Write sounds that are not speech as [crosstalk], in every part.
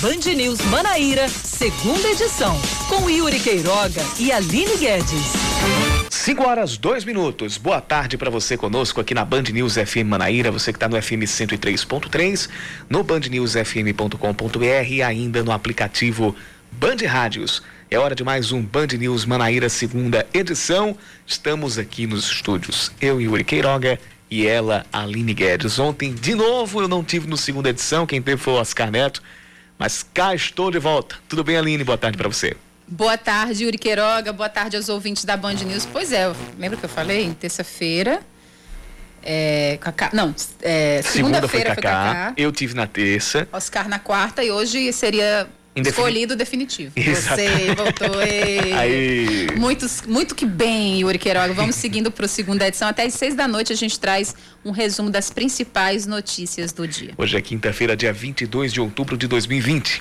Band News Manaíra, segunda edição, com Yuri Queiroga e Aline Guedes. 5 horas, 2 minutos. Boa tarde para você conosco aqui na Band News FM Manaíra, você que está no FM 103.3, no bandnewsfm.com.br e ainda no aplicativo Band Rádios. É hora de mais um Band News Manaíra, segunda edição. Estamos aqui nos estúdios, eu, Yuri Queiroga, e ela, Aline Guedes. Ontem, de novo, eu não tive no segunda edição, quem teve foi o Oscar Neto, mas cá estou de volta. Tudo bem, Aline? Boa tarde para você. Boa tarde, Yuri Queiroga. Boa tarde aos ouvintes da Band News. Pois é, lembra que eu falei? Terça-feira. É, Cacá, não, é, segunda-feira segunda foi, Cacá, Eu tive na terça. Oscar na quarta e hoje seria Escolhido definitivo. [laughs] Exatamente. Você voltou. Aí. Muito que bem, Yuri Queiroga. Vamos seguindo para a segunda edição. Até às seis da noite a gente traz um resumo das principais notícias do dia. Hoje é quinta-feira, dia 22 de outubro de 2020.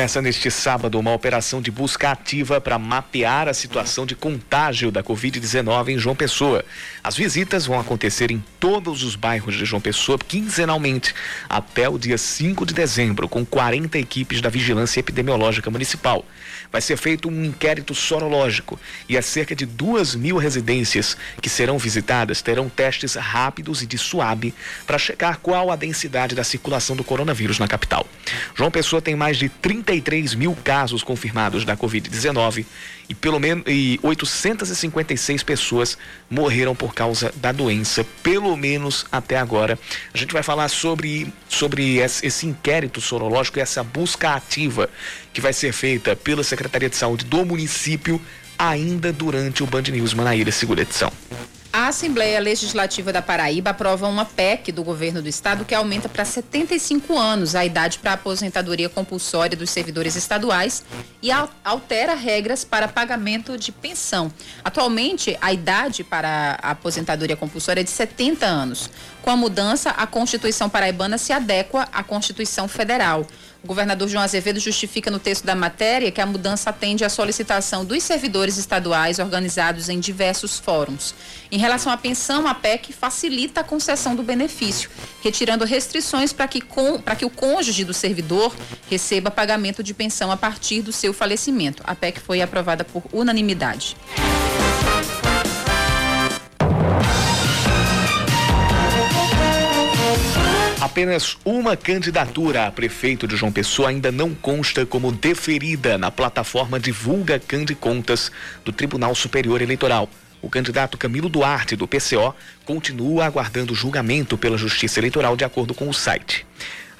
Começa neste sábado uma operação de busca ativa para mapear a situação de contágio da Covid-19 em João Pessoa. As visitas vão acontecer em todos os bairros de João Pessoa quinzenalmente até o dia 5 de dezembro, com 40 equipes da Vigilância Epidemiológica Municipal. Vai ser feito um inquérito sorológico e as cerca de duas mil residências que serão visitadas terão testes rápidos e de suave para checar qual a densidade da circulação do coronavírus na capital. João Pessoa tem mais de 33 mil casos confirmados da Covid-19 e pelo menos e 856 pessoas morreram por causa da doença, pelo menos até agora. A gente vai falar sobre, sobre esse inquérito sorológico e essa busca ativa que vai ser feita pela Secretaria de Saúde do município ainda durante o Band News Manaíra, segunda edição. A Assembleia Legislativa da Paraíba aprova uma PEC do governo do estado que aumenta para 75 anos a idade para aposentadoria compulsória dos servidores estaduais e altera regras para pagamento de pensão. Atualmente, a idade para a aposentadoria compulsória é de 70 anos. Com a mudança, a Constituição paraibana se adequa à Constituição Federal. O governador João Azevedo justifica no texto da matéria que a mudança atende à solicitação dos servidores estaduais organizados em diversos fóruns. Em relação à pensão, a PEC facilita a concessão do benefício, retirando restrições para que, que o cônjuge do servidor receba pagamento de pensão a partir do seu falecimento. A PEC foi aprovada por unanimidade. Apenas uma candidatura a prefeito de João Pessoa ainda não consta como deferida na plataforma Divulga Cande Contas do Tribunal Superior Eleitoral. O candidato Camilo Duarte, do PCO, continua aguardando julgamento pela Justiça Eleitoral de acordo com o site.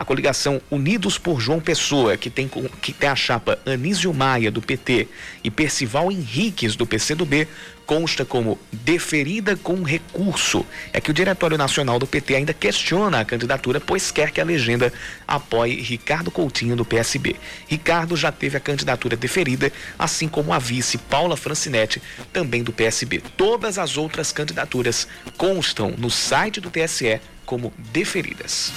A coligação Unidos por João Pessoa, que tem, que tem a chapa Anísio Maia, do PT, e Percival Henriques, do PCdoB, consta como deferida com recurso. É que o Diretório Nacional do PT ainda questiona a candidatura, pois quer que a legenda apoie Ricardo Coutinho, do PSB. Ricardo já teve a candidatura deferida, assim como a vice Paula Francinetti, também do PSB. Todas as outras candidaturas constam no site do TSE como deferidas.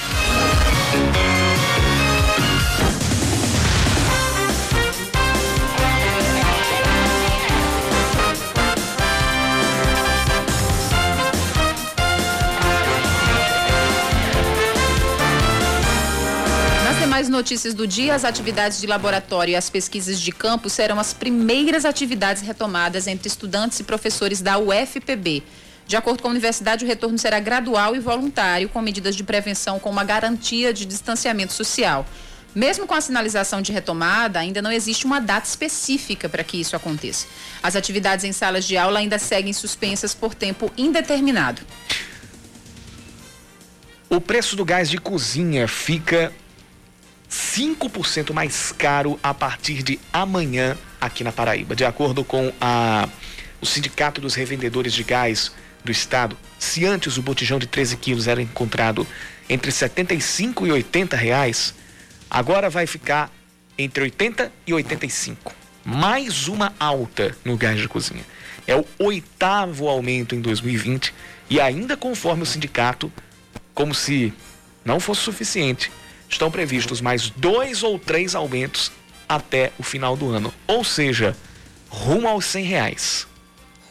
Mais notícias do dia, as atividades de laboratório e as pesquisas de campo serão as primeiras atividades retomadas entre estudantes e professores da UFPB. De acordo com a universidade, o retorno será gradual e voluntário, com medidas de prevenção com uma garantia de distanciamento social. Mesmo com a sinalização de retomada, ainda não existe uma data específica para que isso aconteça. As atividades em salas de aula ainda seguem suspensas por tempo indeterminado. O preço do gás de cozinha fica 5% mais caro a partir de amanhã aqui na Paraíba. De acordo com a, o Sindicato dos Revendedores de Gás do estado, se antes o botijão de 13 quilos era encontrado entre 75 e 80 reais, agora vai ficar entre 80 e 85. Mais uma alta no gás de cozinha. É o oitavo aumento em 2020 e ainda conforme o sindicato, como se não fosse suficiente, estão previstos mais dois ou três aumentos até o final do ano. Ou seja, rumo aos 100 reais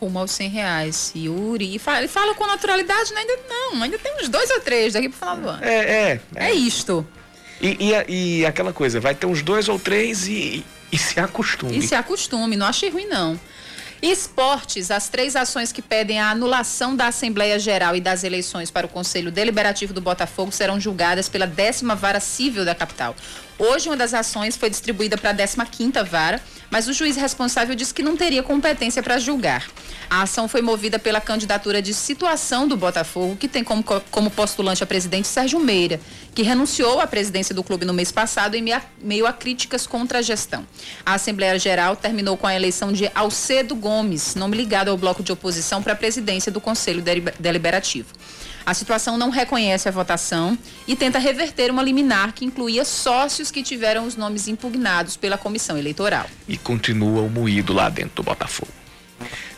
rumo aos 100 reais. Yuri, e fala, ele fala com naturalidade, né? ainda não, ainda tem uns dois ou três daqui pro final do ano. É, é. É, é isto. E, e, e, aquela coisa, vai ter uns dois ou três e, e se acostume. E se acostume, não achei ruim não. Esportes, as três ações que pedem a anulação da Assembleia Geral e das eleições para o Conselho Deliberativo do Botafogo serão julgadas pela décima vara civil da capital. Hoje, uma das ações foi distribuída para a 15ª vara, mas o juiz responsável disse que não teria competência para julgar. A ação foi movida pela candidatura de situação do Botafogo, que tem como, como postulante a presidente Sérgio Meira, que renunciou à presidência do clube no mês passado em meio a críticas contra a gestão. A Assembleia Geral terminou com a eleição de Alcedo Gomes, nome ligado ao bloco de oposição para a presidência do Conselho Deliberativo. A situação não reconhece a votação e tenta reverter uma liminar que incluía sócios que tiveram os nomes impugnados pela comissão eleitoral. E continua o moído lá dentro do Botafogo.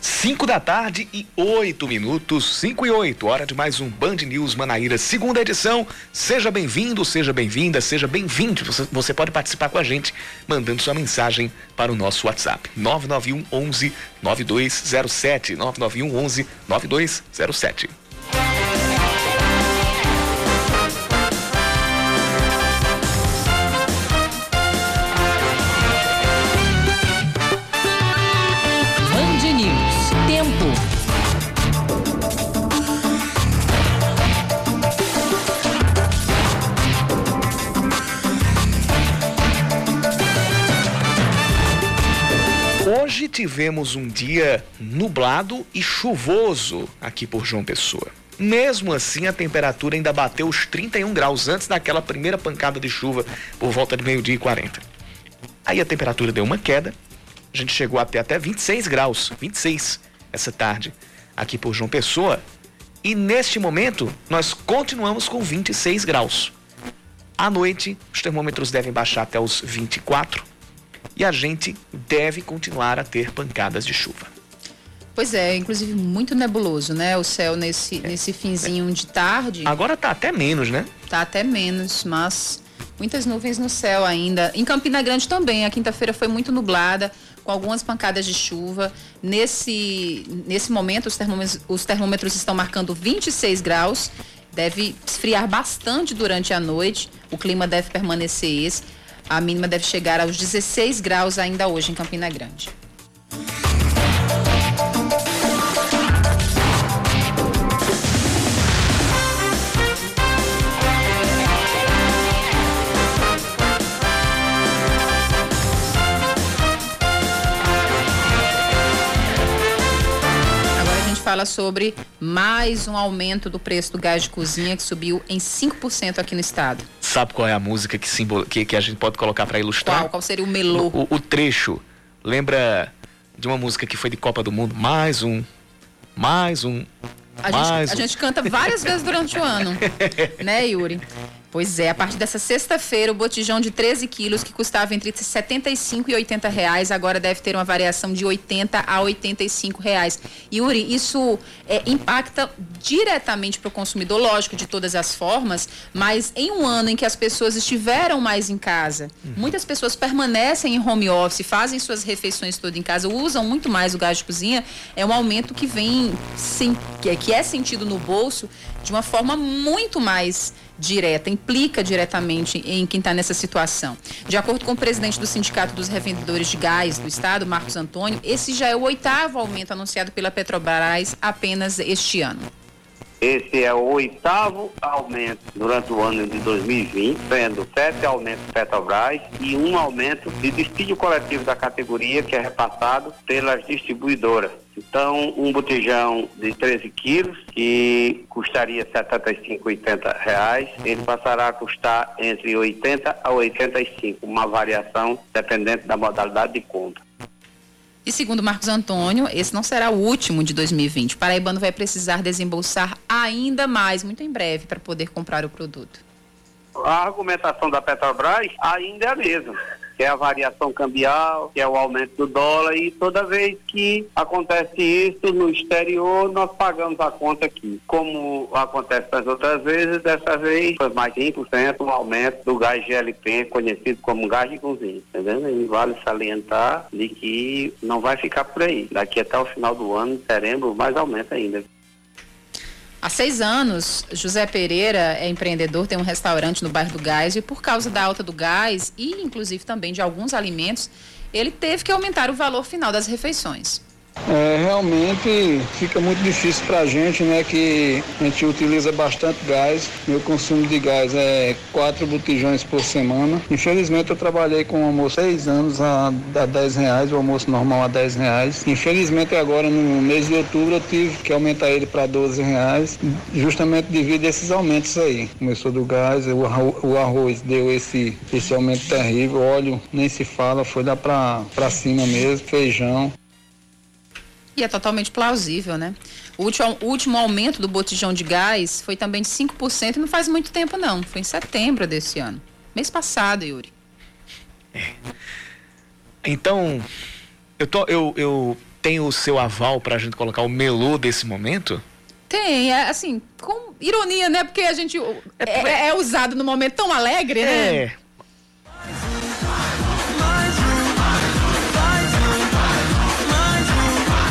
5 da tarde e 8 minutos, 5 e 8, hora de mais um Band News Manaíra, segunda edição. Seja bem-vindo, seja bem-vinda, seja bem-vindo. Você, pode participar com a gente mandando sua mensagem para o nosso WhatsApp: 991 11 9207. 991 11 9207. Tivemos um dia nublado e chuvoso aqui por João Pessoa. Mesmo assim, a temperatura ainda bateu os 31 graus antes daquela primeira pancada de chuva por volta de meio-dia e 40. Aí a temperatura deu uma queda, a gente chegou até até 26 graus, 26 essa tarde aqui por João Pessoa. E neste momento, nós continuamos com 26 graus. À noite, os termômetros devem baixar até os 24 e a gente deve continuar a ter pancadas de chuva. Pois é, inclusive muito nebuloso, né? O céu nesse, é, nesse finzinho é. de tarde. Agora tá até menos, né? Tá até menos, mas muitas nuvens no céu ainda. Em Campina Grande também, a quinta-feira foi muito nublada, com algumas pancadas de chuva. Nesse, nesse momento, os termômetros, os termômetros estão marcando 26 graus. Deve esfriar bastante durante a noite. O clima deve permanecer esse. A mínima deve chegar aos 16 graus ainda hoje em Campina Grande. Fala sobre mais um aumento do preço do gás de cozinha que subiu em 5% aqui no estado. Sabe qual é a música que, simbol... que, que a gente pode colocar para ilustrar? Qual? Qual seria o melô? O, o, trecho. Lembra de uma música que foi de Copa do Mundo? Mais um. Mais um. A, mais gente, um. a gente canta várias vezes durante o ano. [laughs] né, Yuri? Pois é, a partir dessa sexta-feira, o botijão de 13 quilos, que custava entre 75 e 80 reais, agora deve ter uma variação de 80 a 85 reais. Yuri, isso é, impacta diretamente para o consumidor, lógico, de todas as formas, mas em um ano em que as pessoas estiveram mais em casa, uhum. muitas pessoas permanecem em home office, fazem suas refeições todas em casa, usam muito mais o gás de cozinha, é um aumento que vem, sim, que é sentido no bolso de uma forma muito mais direta, implica diretamente em quem está nessa situação. De acordo com o presidente do Sindicato dos Revendedores de Gás do Estado, Marcos Antônio, esse já é o oitavo aumento anunciado pela Petrobras apenas este ano. Esse é o oitavo aumento durante o ano de 2020, sendo sete aumentos Petrobras e um aumento de destino coletivo da categoria que é repassado pelas distribuidoras. Então, um botijão de 13 quilos, que custaria R$ 75, 80 reais, ele passará a custar entre 80 a 85, uma variação dependente da modalidade de compra. E segundo Marcos Antônio, esse não será o último de 2020. O paraibano vai precisar desembolsar ainda mais, muito em breve, para poder comprar o produto. A argumentação da Petrobras ainda é a mesma que é a variação cambial, que é o aumento do dólar, e toda vez que acontece isso no exterior, nós pagamos a conta aqui. Como acontece das outras vezes, dessa vez foi mais 5% o aumento do gás GLP, conhecido como gás de cozinha, entendeu? E vale salientar de que não vai ficar por aí. Daqui até o final do ano teremos mais aumento ainda. Há seis anos, José Pereira é empreendedor, tem um restaurante no bairro do Gás e por causa da alta do gás e inclusive também de alguns alimentos, ele teve que aumentar o valor final das refeições. É, realmente fica muito difícil para a gente, né? Que a gente utiliza bastante gás. Meu consumo de gás é quatro botijões por semana. Infelizmente eu trabalhei com o almoço seis anos a, a 10 reais, o almoço normal a 10 reais. Infelizmente agora no mês de outubro eu tive que aumentar ele para 12 reais, justamente devido a esses aumentos aí. Começou do gás, o, o arroz deu esse, esse aumento terrível, óleo nem se fala, foi lá para cima mesmo, feijão. E é totalmente plausível, né? O último, o último aumento do botijão de gás foi também de 5% e não faz muito tempo, não. Foi em setembro desse ano. Mês passado, Yuri. É. Então, eu, tô, eu, eu tenho o seu aval para a gente colocar o melô desse momento? Tem, é assim, com ironia, né? Porque a gente é, é, é usado no momento tão alegre, né? É.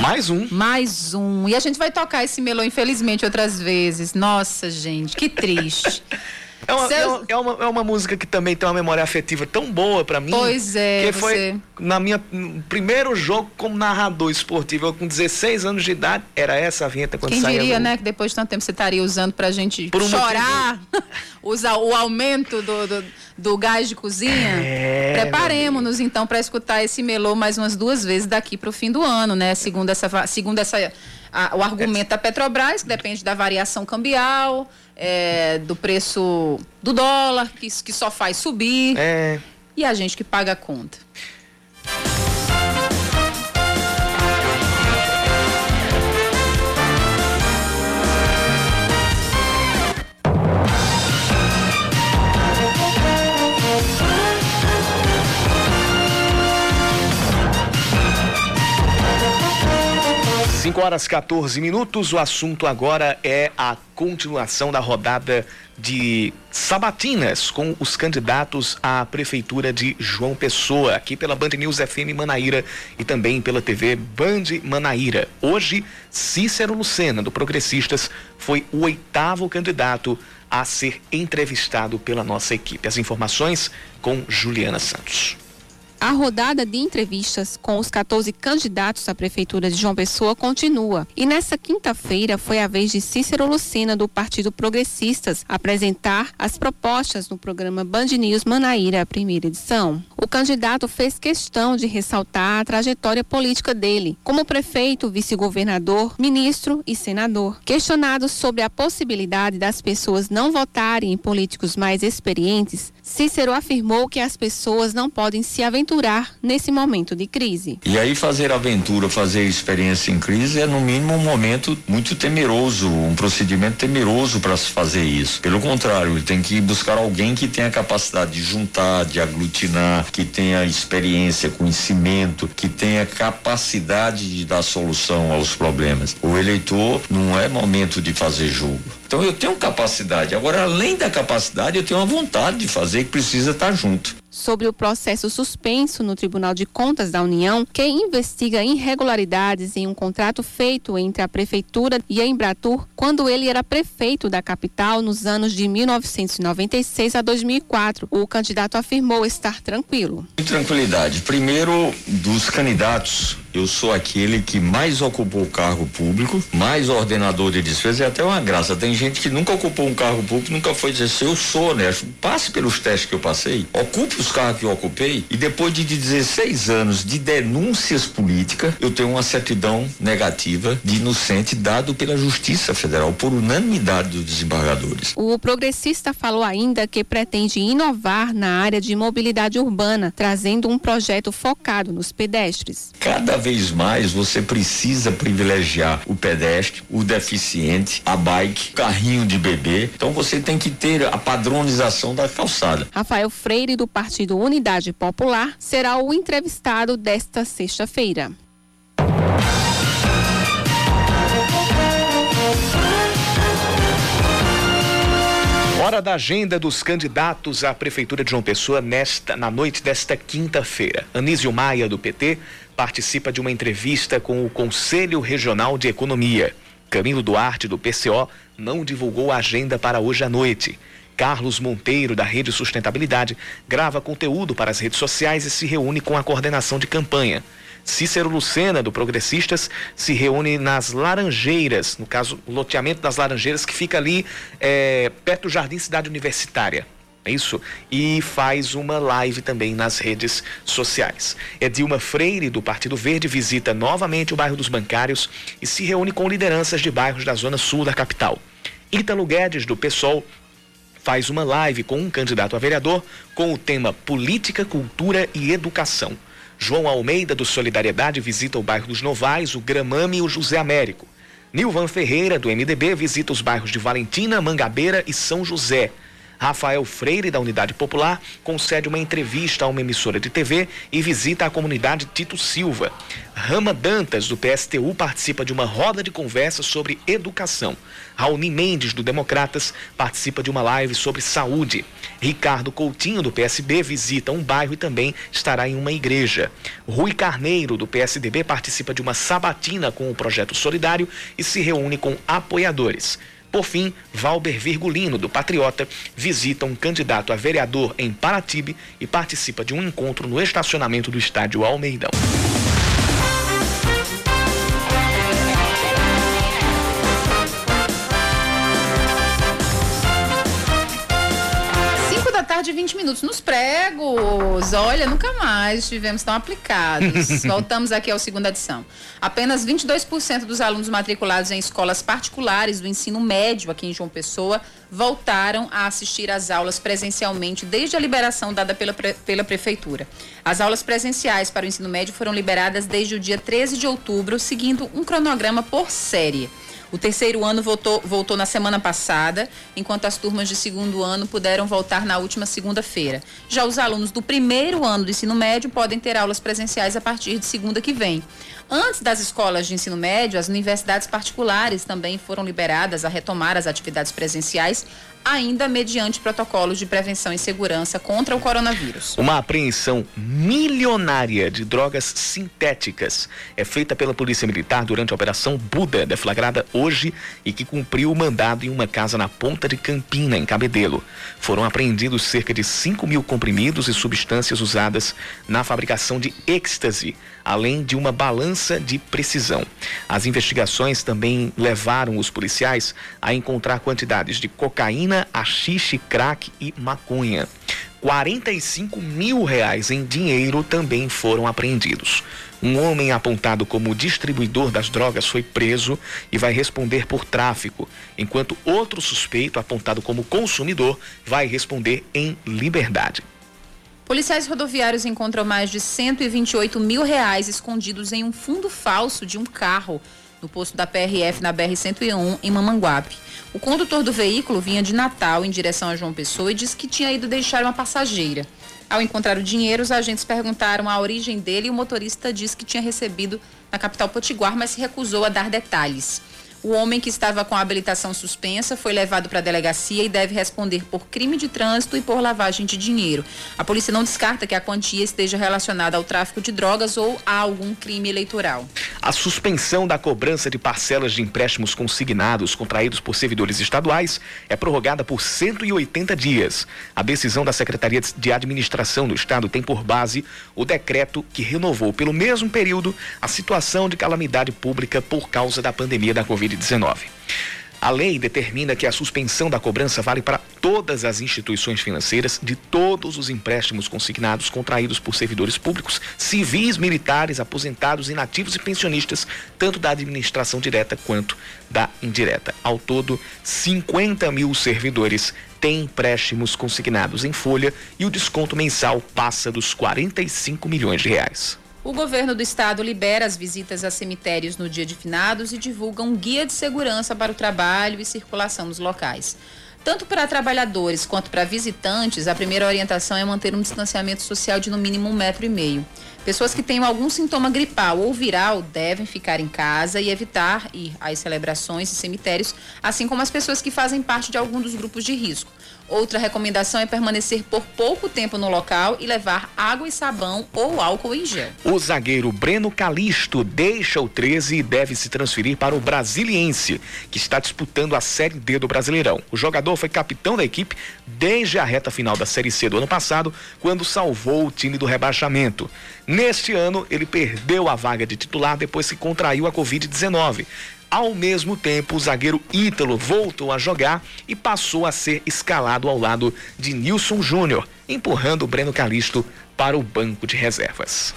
Mais um. Mais um. E a gente vai tocar esse melô, infelizmente, outras vezes. Nossa, gente, que triste. [laughs] É uma, Seus... é, uma, é, uma, é, uma, música que também tem uma memória afetiva tão boa para mim. Pois é. Que você... foi na minha no primeiro jogo como narrador esportivo, eu com 16 anos de idade, era essa a vinheta quando Quem saía. Quem diria, no... né, que depois de tanto tempo você estaria usando pra gente um chorar, [laughs] usar o aumento do, do, do, gás de cozinha? É, Preparemos-nos então para escutar esse melô mais umas duas vezes daqui pro fim do ano, né? Segundo essa, segundo essa a, o argumento da Petrobras, que depende da variação cambial, é, do preço do dólar, que, que só faz subir. É. E a gente que paga a conta. 5 horas 14 minutos. O assunto agora é a continuação da rodada de sabatinas com os candidatos à prefeitura de João Pessoa, aqui pela Band News FM Manaíra e também pela TV Band Manaíra. Hoje, Cícero Lucena, do Progressistas, foi o oitavo candidato a ser entrevistado pela nossa equipe. As informações com Juliana Santos. A rodada de entrevistas com os 14 candidatos à Prefeitura de João Pessoa continua. E nessa quinta-feira foi a vez de Cícero Lucena, do Partido Progressistas, apresentar as propostas no programa Band News Manaíra, primeira edição. O candidato fez questão de ressaltar a trajetória política dele, como prefeito, vice-governador, ministro e senador. Questionado sobre a possibilidade das pessoas não votarem em políticos mais experientes, Cícero afirmou que as pessoas não podem se aventurar nesse momento de crise. E aí fazer aventura, fazer experiência em crise é no mínimo um momento muito temeroso, um procedimento temeroso para se fazer isso. Pelo contrário, ele tem que buscar alguém que tenha capacidade de juntar, de aglutinar, que tenha experiência, conhecimento, que tenha capacidade de dar solução aos problemas. O eleitor não é momento de fazer jogo. Então eu tenho capacidade. Agora, além da capacidade, eu tenho a vontade de fazer que precisa estar junto sobre o processo suspenso no Tribunal de Contas da União, que investiga irregularidades em um contrato feito entre a Prefeitura e a Embratur quando ele era prefeito da capital nos anos de 1996 a 2004. O candidato afirmou estar tranquilo. Tranquilidade. Primeiro, dos candidatos eu sou aquele que mais ocupou o cargo público, mais ordenador de despesas, é até uma graça. Tem gente que nunca ocupou um cargo público, nunca foi dizer se eu sou honesto. Passe pelos testes que eu passei, ocupe os cargos que eu ocupei e depois de 16 anos de denúncias políticas, eu tenho uma certidão negativa de inocente dado pela Justiça Federal por unanimidade dos desembargadores. O progressista falou ainda que pretende inovar na área de mobilidade urbana, trazendo um projeto focado nos pedestres. Cada vez mais você precisa privilegiar o pedestre, o deficiente, a bike, o carrinho de bebê. Então você tem que ter a padronização da calçada. Rafael Freire, do Partido Unidade Popular, será o entrevistado desta sexta-feira. Hora da agenda dos candidatos à Prefeitura de João Pessoa nesta, na noite desta quinta-feira. Anísio Maia, do PT, participa de uma entrevista com o Conselho Regional de Economia. Camilo Duarte, do PCO, não divulgou a agenda para hoje à noite. Carlos Monteiro, da Rede Sustentabilidade, grava conteúdo para as redes sociais e se reúne com a coordenação de campanha. Cícero Lucena, do Progressistas, se reúne nas Laranjeiras, no caso, o loteamento das Laranjeiras, que fica ali é, perto do Jardim Cidade Universitária. É isso? E faz uma live também nas redes sociais. Edilma Freire, do Partido Verde, visita novamente o bairro dos Bancários e se reúne com lideranças de bairros da zona sul da capital. Ítalo Guedes, do PSOL, faz uma live com um candidato a vereador com o tema Política, Cultura e Educação. João Almeida, do Solidariedade, visita o bairro dos Novais, o Gramame e o José Américo. Nilvan Ferreira, do MDB, visita os bairros de Valentina, Mangabeira e São José. Rafael Freire, da Unidade Popular, concede uma entrevista a uma emissora de TV e visita a comunidade Tito Silva. Rama Dantas, do PSTU, participa de uma roda de conversa sobre educação. Raoni Mendes, do Democratas, participa de uma live sobre saúde. Ricardo Coutinho, do PSB, visita um bairro e também estará em uma igreja. Rui Carneiro, do PSDB, participa de uma sabatina com o projeto solidário e se reúne com apoiadores. Por fim, Valber Virgulino, do Patriota, visita um candidato a vereador em Paratibe e participa de um encontro no estacionamento do estádio Almeidão. Minutos nos pregos. Olha, nunca mais tivemos tão aplicados. [laughs] Voltamos aqui ao segunda edição. Apenas 22% dos alunos matriculados em escolas particulares do ensino médio aqui em João Pessoa voltaram a assistir às aulas presencialmente desde a liberação dada pela, pela Prefeitura. As aulas presenciais para o ensino médio foram liberadas desde o dia 13 de outubro, seguindo um cronograma por série. O terceiro ano voltou, voltou na semana passada, enquanto as turmas de segundo ano puderam voltar na última segunda-feira. Já os alunos do primeiro ano do ensino médio podem ter aulas presenciais a partir de segunda que vem. Antes das escolas de ensino médio, as universidades particulares também foram liberadas a retomar as atividades presenciais ainda mediante protocolos de prevenção e segurança contra o coronavírus. Uma apreensão milionária de drogas sintéticas é feita pela Polícia Militar durante a Operação Buda, deflagrada hoje e que cumpriu o mandado em uma casa na Ponta de Campina, em Cabedelo. Foram apreendidos cerca de 5 mil comprimidos e substâncias usadas na fabricação de êxtase, além de uma balança de precisão. As investigações também levaram os policiais a encontrar quantidades de cocaína haxixe, crack e maconha. 45 mil reais em dinheiro também foram apreendidos. Um homem apontado como distribuidor das drogas foi preso e vai responder por tráfico, enquanto outro suspeito, apontado como consumidor, vai responder em liberdade. Policiais rodoviários encontram mais de 128 mil reais escondidos em um fundo falso de um carro no posto da PRF na BR-101 em Mamanguape. O condutor do veículo vinha de Natal em direção a João Pessoa e disse que tinha ido deixar uma passageira. Ao encontrar o dinheiro, os agentes perguntaram a origem dele e o motorista disse que tinha recebido na capital Potiguar, mas se recusou a dar detalhes. O homem que estava com a habilitação suspensa foi levado para a delegacia e deve responder por crime de trânsito e por lavagem de dinheiro. A polícia não descarta que a quantia esteja relacionada ao tráfico de drogas ou a algum crime eleitoral. A suspensão da cobrança de parcelas de empréstimos consignados contraídos por servidores estaduais é prorrogada por 180 dias. A decisão da Secretaria de Administração do Estado tem por base o decreto que renovou pelo mesmo período a situação de calamidade pública por causa da pandemia da Covid-19. Covid-19. A lei determina que a suspensão da cobrança vale para todas as instituições financeiras de todos os empréstimos consignados contraídos por servidores públicos, civis, militares, aposentados, inativos e pensionistas, tanto da administração direta quanto da indireta. Ao todo, 50 mil servidores têm empréstimos consignados em folha e o desconto mensal passa dos 45 milhões de reais. O governo do estado libera as visitas a cemitérios no dia de finados e divulga um guia de segurança para o trabalho e circulação nos locais. Tanto para trabalhadores quanto para visitantes, a primeira orientação é manter um distanciamento social de no mínimo um metro e meio. Pessoas que tenham algum sintoma gripal ou viral devem ficar em casa e evitar ir às celebrações e cemitérios, assim como as pessoas que fazem parte de algum dos grupos de risco. Outra recomendação é permanecer por pouco tempo no local e levar água e sabão ou álcool em gel. O zagueiro Breno Calisto deixa o 13 e deve se transferir para o Brasiliense, que está disputando a Série D do Brasileirão. O jogador foi capitão da equipe desde a reta final da Série C do ano passado, quando salvou o time do rebaixamento. Neste ano, ele perdeu a vaga de titular depois que contraiu a Covid-19. Ao mesmo tempo, o zagueiro Ítalo voltou a jogar e passou a ser escalado ao lado de Nilson Júnior, empurrando o Breno Calisto para o banco de reservas.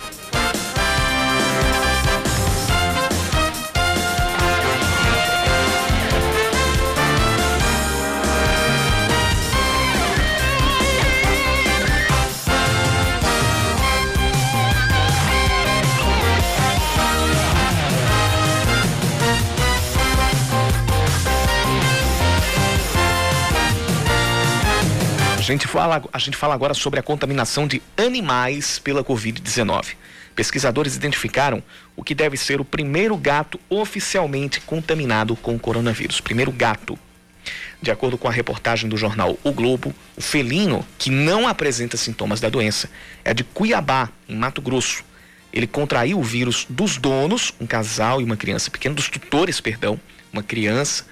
Gente fala, a gente fala agora sobre a contaminação de animais pela Covid-19. Pesquisadores identificaram o que deve ser o primeiro gato oficialmente contaminado com o coronavírus. Primeiro gato. De acordo com a reportagem do jornal O Globo, o felino que não apresenta sintomas da doença é de Cuiabá, em Mato Grosso. Ele contraiu o vírus dos donos, um casal e uma criança pequena, dos tutores, perdão, uma criança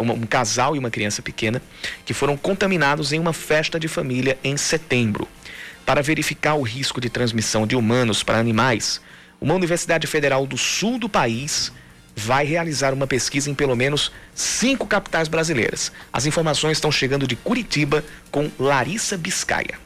um, um casal e uma criança pequena, que foram contaminados em uma festa de família em setembro. Para verificar o risco de transmissão de humanos para animais, uma Universidade Federal do Sul do país vai realizar uma pesquisa em pelo menos cinco capitais brasileiras. As informações estão chegando de Curitiba com Larissa Biscaia.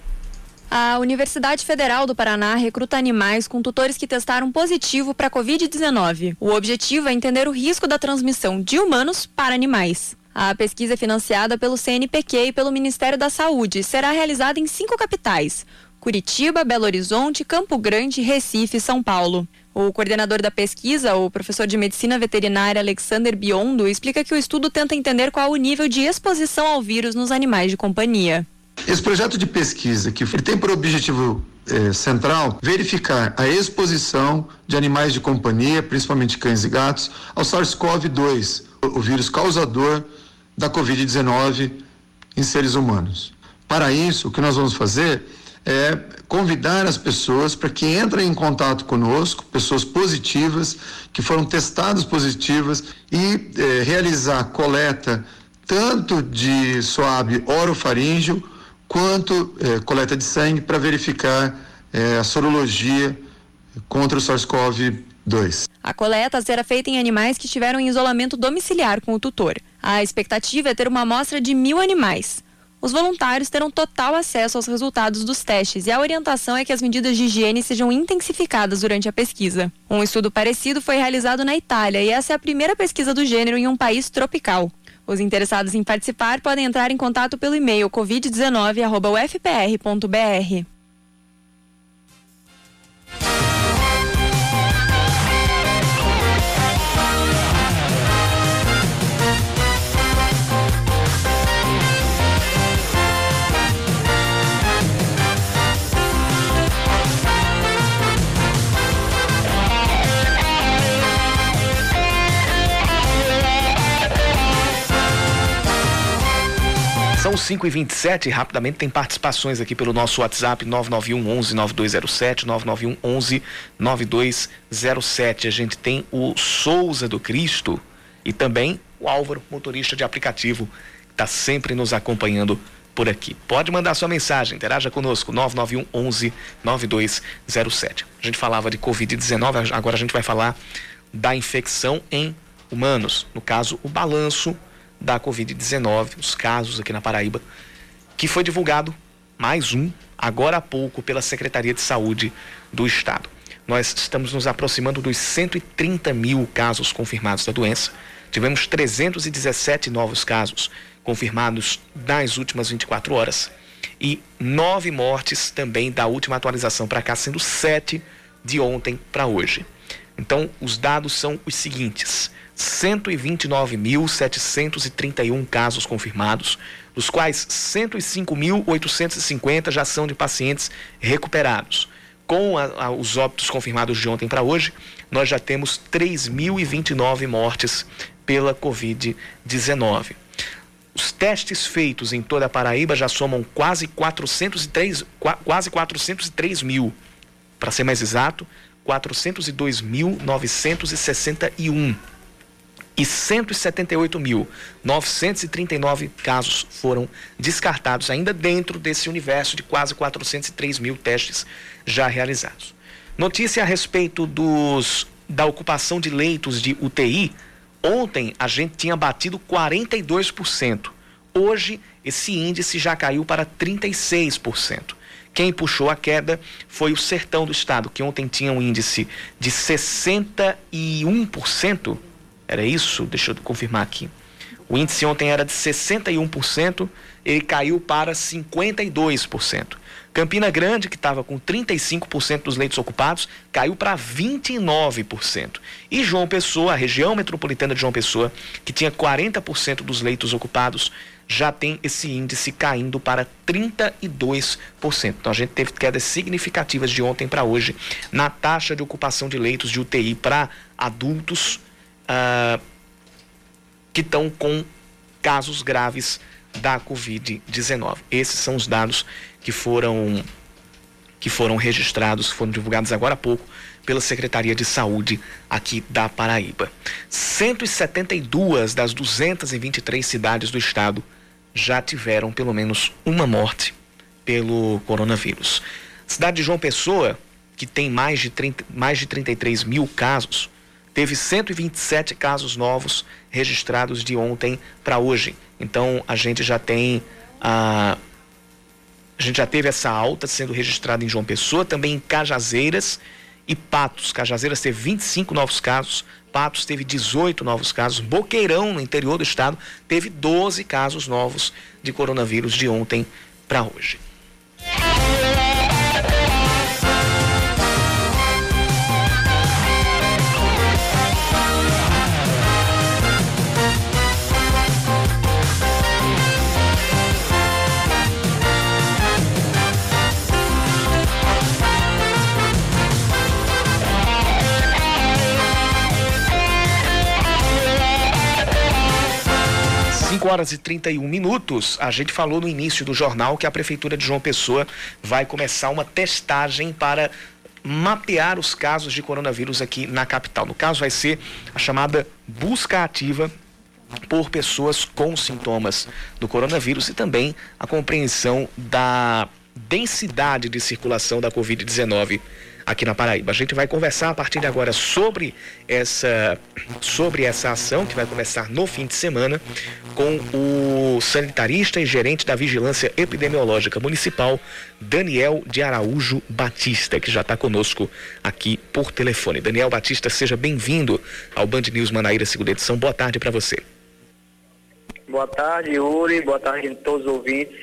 A Universidade Federal do Paraná recruta animais com tutores que testaram positivo para a Covid-19. O objetivo é entender o risco da transmissão de humanos para animais. A pesquisa é financiada pelo CNPq e pelo Ministério da Saúde será realizada em cinco capitais: Curitiba, Belo Horizonte, Campo Grande, Recife e São Paulo. O coordenador da pesquisa, o professor de medicina veterinária Alexander Biondo, explica que o estudo tenta entender qual o nível de exposição ao vírus nos animais de companhia. Esse projeto de pesquisa, que tem por objetivo eh, central verificar a exposição de animais de companhia, principalmente cães e gatos, ao SARS-CoV-2, o vírus causador da Covid-19 em seres humanos. Para isso, o que nós vamos fazer é convidar as pessoas para que entrem em contato conosco, pessoas positivas, que foram testadas positivas, e eh, realizar coleta tanto de suave orofaríngeo quanto é, coleta de sangue para verificar é, a sorologia contra o SARS-CoV-2. A coleta será feita em animais que estiveram em isolamento domiciliar com o tutor. A expectativa é ter uma amostra de mil animais. Os voluntários terão total acesso aos resultados dos testes e a orientação é que as medidas de higiene sejam intensificadas durante a pesquisa. Um estudo parecido foi realizado na Itália e essa é a primeira pesquisa do gênero em um país tropical. Os interessados em participar podem entrar em contato pelo e-mail covid19.ufpr.br. São 5 e 27 rapidamente tem participações aqui pelo nosso WhatsApp 991 11 9207, 991 11 9207. A gente tem o Souza do Cristo e também o Álvaro, motorista de aplicativo, que está sempre nos acompanhando por aqui. Pode mandar sua mensagem, interaja conosco, 991 11 9207. A gente falava de Covid-19, agora a gente vai falar da infecção em humanos. No caso, o balanço da Covid-19, os casos aqui na Paraíba, que foi divulgado mais um, agora há pouco, pela Secretaria de Saúde do Estado. Nós estamos nos aproximando dos 130 mil casos confirmados da doença. Tivemos 317 novos casos confirmados nas últimas 24 horas e nove mortes também da última atualização para cá, sendo sete de ontem para hoje. Então, os dados são os seguintes: 129.731 casos confirmados, dos quais 105.850 já são de pacientes recuperados. Com a, a, os óbitos confirmados de ontem para hoje, nós já temos 3.029 mortes pela Covid-19. Os testes feitos em toda a Paraíba já somam quase 403, quase 403 mil. Para ser mais exato, 402.961 e 178.939 casos foram descartados ainda dentro desse universo de quase 403 mil testes já realizados. Notícia a respeito dos, da ocupação de leitos de UTI. Ontem a gente tinha batido 42%. Hoje esse índice já caiu para 36%. Quem puxou a queda foi o Sertão do Estado, que ontem tinha um índice de 61%. Era isso? Deixa eu confirmar aqui. O índice ontem era de 61%, ele caiu para 52%. Campina Grande, que estava com 35% dos leitos ocupados, caiu para 29%. E João Pessoa, a região metropolitana de João Pessoa, que tinha 40% dos leitos ocupados, já tem esse índice caindo para 32%. Então a gente teve quedas significativas de ontem para hoje na taxa de ocupação de leitos de UTI para adultos uh, que estão com casos graves da Covid-19. Esses são os dados que foram que foram registrados, foram divulgados agora há pouco pela Secretaria de Saúde aqui da Paraíba. 172 das 223 cidades do estado já tiveram pelo menos uma morte pelo coronavírus. Cidade de João Pessoa, que tem mais de, 30, mais de 33 mil casos, teve 127 casos novos registrados de ontem para hoje. Então a gente já tem a a gente já teve essa alta sendo registrada em João Pessoa, também em Cajazeiras e Patos. Cajazeiras teve 25 novos casos, Patos teve 18 novos casos, Boqueirão, no interior do estado, teve 12 casos novos de coronavírus de ontem para hoje. 5 horas e 31 minutos, a gente falou no início do jornal que a Prefeitura de João Pessoa vai começar uma testagem para mapear os casos de coronavírus aqui na capital. No caso, vai ser a chamada busca ativa por pessoas com sintomas do coronavírus e também a compreensão da densidade de circulação da Covid-19 aqui na Paraíba. A gente vai conversar a partir de agora sobre essa, sobre essa ação que vai começar no fim de semana com o sanitarista e gerente da Vigilância Epidemiológica Municipal, Daniel de Araújo Batista, que já está conosco aqui por telefone. Daniel Batista, seja bem-vindo ao Band News Manaíra, segunda edição. Boa tarde para você. Boa tarde, Yuri. Boa tarde a todos os ouvintes.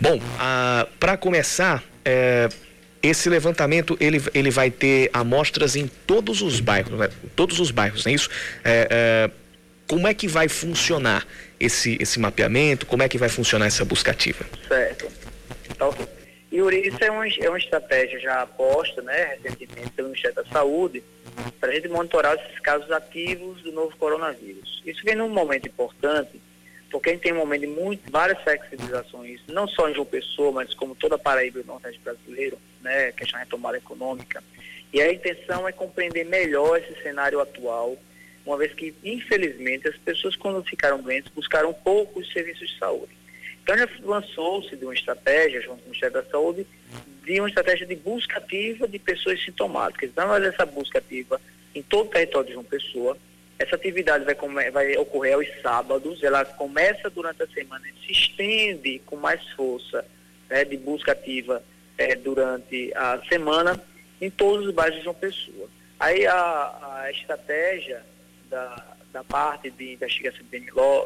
Bom, ah, para começar, é, esse levantamento ele, ele vai ter amostras em todos os bairros, né? todos os bairros, não é isso? É, é, como é que vai funcionar esse, esse mapeamento? Como é que vai funcionar essa busca ativa? Certo. Então, Yuri, isso é uma, é uma estratégia já posta, né, recentemente pelo Ministério da Saúde, para a gente monitorar esses casos ativos do novo coronavírus. Isso vem num momento importante porque a gente tem um momento de muito, várias flexibilizações, não só em João Pessoa, mas como toda a Paraíba e o Nordeste brasileiro, né, questão retomada econômica. E a intenção é compreender melhor esse cenário atual, uma vez que, infelizmente, as pessoas, quando ficaram doentes, buscaram poucos serviços de saúde. Então, já lançou-se de uma estratégia, junto com o Ministério da Saúde, de uma estratégia de busca ativa de pessoas sintomáticas. Então, essa busca ativa em todo o território de João Pessoa, essa atividade vai, vai ocorrer aos sábados, ela começa durante a semana e se estende com mais força né, de busca ativa é, durante a semana em todos os bairros de João Pessoa. Aí a, a estratégia da, da parte de investigação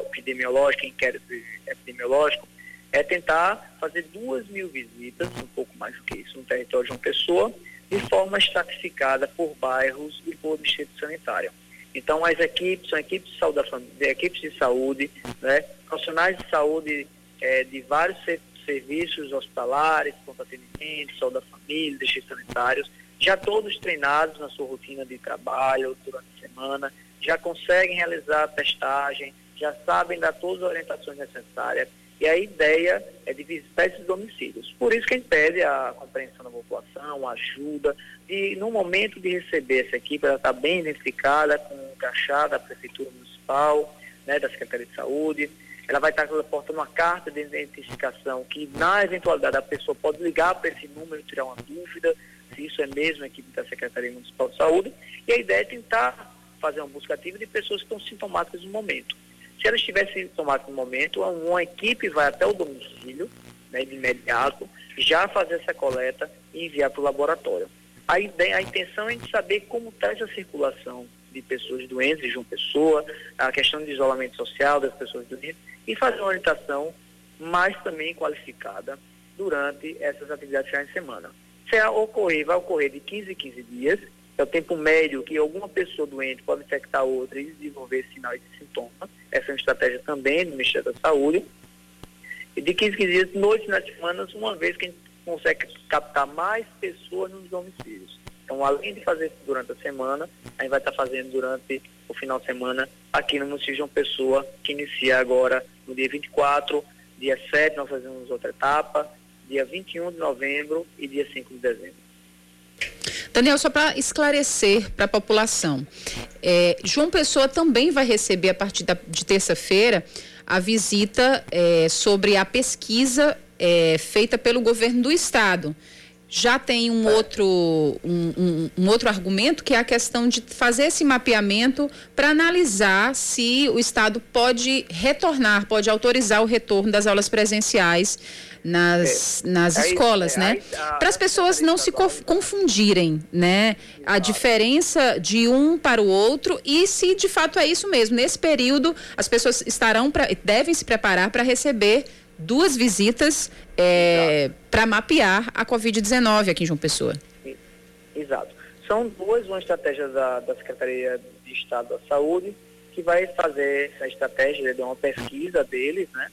epidemiológica, inquérito epidemiológico, é tentar fazer duas mil visitas, um pouco mais do que isso, no território de uma pessoa, de forma estratificada por bairros e por distrito sanitário. Então, as equipes são equipes de saúde, de equipes de saúde né, profissionais de saúde é, de vários serviços hospitalares, ponto atendimento, saúde da família, distritos sanitários, já todos treinados na sua rotina de trabalho durante a semana, já conseguem realizar a testagem, já sabem dar todas as orientações necessárias. E a ideia é de visitar esses domicílios. Por isso que a gente pede a compreensão da população, a ajuda, e no momento de receber essa equipe, ela está bem identificada com o crachá da Prefeitura Municipal, né, da Secretaria de Saúde, ela vai estar portando uma carta de identificação que, na eventualidade, a pessoa pode ligar para esse número e tirar uma dúvida se isso é mesmo a equipe da Secretaria Municipal de Saúde. E a ideia é tentar fazer uma busca ativa de pessoas que estão sintomáticas no momento. Se elas estiverem sintomáticas no momento, uma equipe vai até o domicílio, né, de imediato, já fazer essa coleta e enviar para o laboratório. A, ideia, a intenção é de saber como está essa circulação de pessoas doentes de uma pessoa, a questão de isolamento social das pessoas doentes e fazer uma orientação mais também qualificada durante essas atividades de semana. Se ocorrer, vai ocorrer de 15 em 15 dias, é o tempo médio que alguma pessoa doente pode infectar outra e desenvolver sinais e sintomas. Essa é uma estratégia também do Ministério da Saúde. E de 15 em 15 dias, noites nas semanas, uma vez que a gente consegue captar mais pessoas nos domicílios. Então, além de fazer isso durante a semana, a gente vai estar fazendo durante o final de semana aqui no município de João Pessoa, que inicia agora no dia 24, dia 7 nós fazemos outra etapa, dia 21 de novembro e dia 5 de dezembro. Daniel, só para esclarecer para a população, é, João Pessoa também vai receber a partir da, de terça-feira a visita é, sobre a pesquisa é, feita pelo governo do estado já tem um outro, um, um, um, outro argumento, que é a questão de fazer esse mapeamento para analisar se o Estado pode retornar, pode autorizar o retorno das aulas presenciais nas, é. nas é escolas, né? Para as pessoas não se confundirem, né? A diferença de um para o outro e se de fato é isso mesmo. Nesse período, as pessoas estarão, pra, devem se preparar para receber duas visitas é, para mapear a Covid-19 aqui em João Pessoa. Exato. São duas, uma estratégia da, da Secretaria de Estado da Saúde, que vai fazer essa estratégia de uma pesquisa deles, né,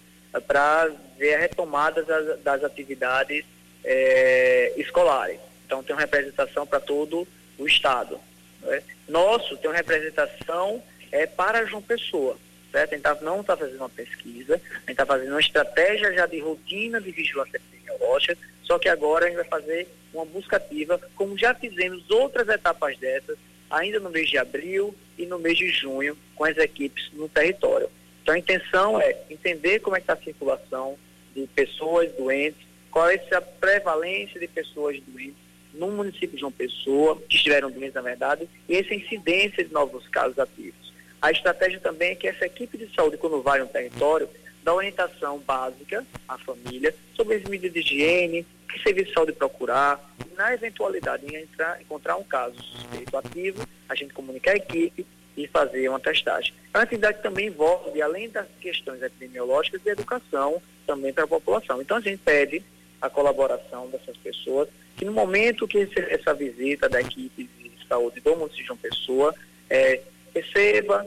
para ver a retomada das, das atividades é, escolares. Então, tem uma representação para todo o Estado. Né? Nosso tem uma representação é, para João Pessoa certo? A gente tá, não está fazendo uma pesquisa, a gente está fazendo uma estratégia já de rotina de vigilância epidemiológica, só que agora a gente vai fazer uma busca ativa, como já fizemos outras etapas dessas, ainda no mês de abril e no mês de junho, com as equipes no território. Então a intenção é entender como é está a circulação de pessoas doentes, qual é a prevalência de pessoas doentes no município de João Pessoa, que estiveram doentes na verdade, e essa incidência de novos casos ativos. A estratégia também é que essa equipe de saúde, quando vai no território, dá orientação básica à família sobre as medidas de higiene, que serviço de saúde procurar. Na eventualidade de entrar, encontrar um caso suspeito ativo, a gente comunica a equipe e fazer uma testagem. A atividade também envolve, além das questões epidemiológicas, de educação também para a população. Então a gente pede a colaboração dessas pessoas, que no momento que essa visita da equipe de saúde do município de João Pessoa, é, receba,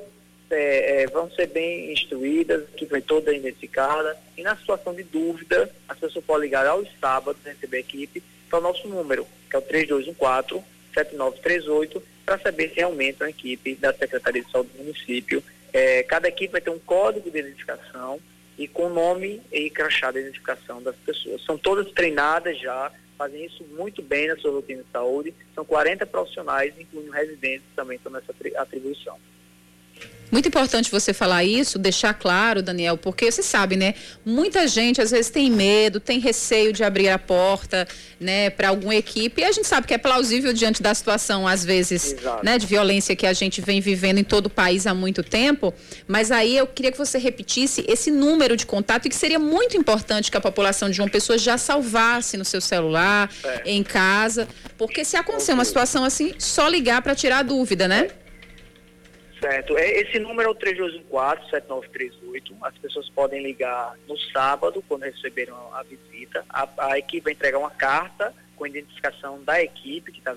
é, é, vão ser bem instruídas, que foi toda identificada, e na situação de dúvida, as pessoas podem ligar aos sábados, receber a equipe, para o nosso número, que é o 3214-7938, para saber se realmente uma equipe da Secretaria de Saúde do município. É, cada equipe vai ter um código de identificação e com nome e crachá de identificação das pessoas. São todas treinadas já, fazem isso muito bem na sua rotina de saúde. São 40 profissionais, incluindo residentes, também estão nessa atribuição. Muito importante você falar isso, deixar claro, Daniel, porque você sabe, né? Muita gente às vezes tem medo, tem receio de abrir a porta, né, para alguma equipe. E a gente sabe que é plausível diante da situação, às vezes, Exato. né, de violência que a gente vem vivendo em todo o país há muito tempo. Mas aí eu queria que você repetisse esse número de contato e que seria muito importante que a população de uma pessoa já salvasse no seu celular, é. em casa, porque se acontecer uma situação assim, só ligar para tirar a dúvida, né? É Certo. É, esse número é o 3214-7938. As pessoas podem ligar no sábado, quando receberam a visita. A, a equipe vai entregar uma carta com identificação da equipe que está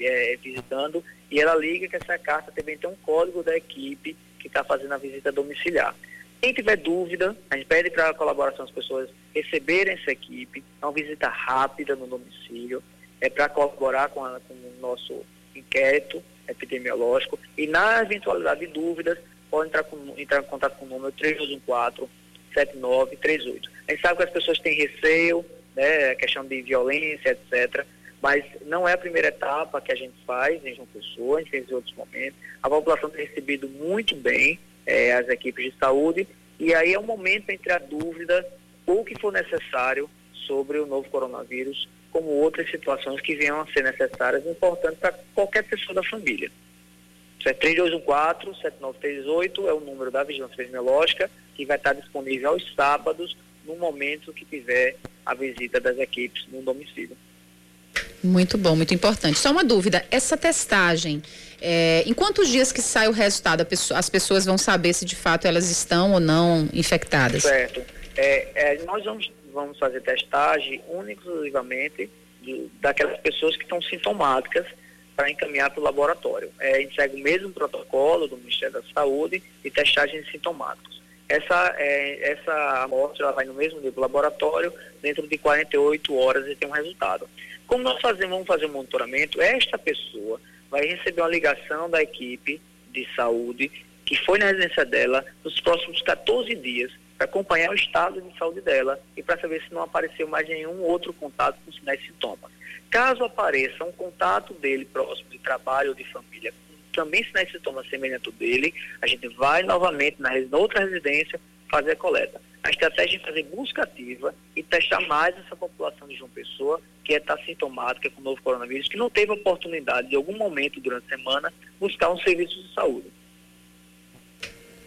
é, visitando e ela liga que essa carta também tem um código da equipe que está fazendo a visita domiciliar. Quem tiver dúvida, a gente pede para a colaboração das pessoas receberem essa equipe, é uma visita rápida no domicílio, é para colaborar com, a, com o nosso inquérito epidemiológico e na eventualidade de dúvidas, pode entrar, com, entrar em contato com o número 3214 7938. A gente sabe que as pessoas têm receio, né, questão de violência, etc. Mas não é a primeira etapa que a gente faz em João Pessoa, a gente fez em outros momentos. A população tem recebido muito bem é, as equipes de saúde e aí é um momento entre a dúvida ou o que for necessário sobre o novo coronavírus, como outras situações que venham a ser necessárias e importantes para qualquer pessoa da família. Isso é 3214-7938 é o número da Vigilância Epidemiológica que vai estar disponível aos sábados no momento que tiver a visita das equipes no domicílio. Muito bom, muito importante. Só uma dúvida, essa testagem, é, em quantos dias que sai o resultado, pessoa, as pessoas vão saber se de fato elas estão ou não infectadas? Certo. É, é, nós vamos, vamos fazer testagem única e exclusivamente daquelas pessoas que estão sintomáticas para encaminhar para o laboratório. É, a gente segue o mesmo protocolo do Ministério da Saúde de testagem de sintomáticos. Essa, é, essa amostra vai no mesmo laboratório, dentro de 48 horas e tem um resultado. Como nós fazemos, vamos fazer um monitoramento, esta pessoa vai receber uma ligação da equipe de saúde que foi na residência dela nos próximos 14 dias para acompanhar o estado de saúde dela e para saber se não apareceu mais nenhum outro contato com sinais e sintomas. Caso apareça um contato dele próximo de trabalho ou de família também sinais e sintomas semelhantes dele, a gente vai novamente na, outra residência fazer a coleta. A estratégia é fazer busca ativa e testar mais essa população de João Pessoa, que está é sintomática com o novo coronavírus, que não teve oportunidade de algum momento durante a semana buscar um serviço de saúde.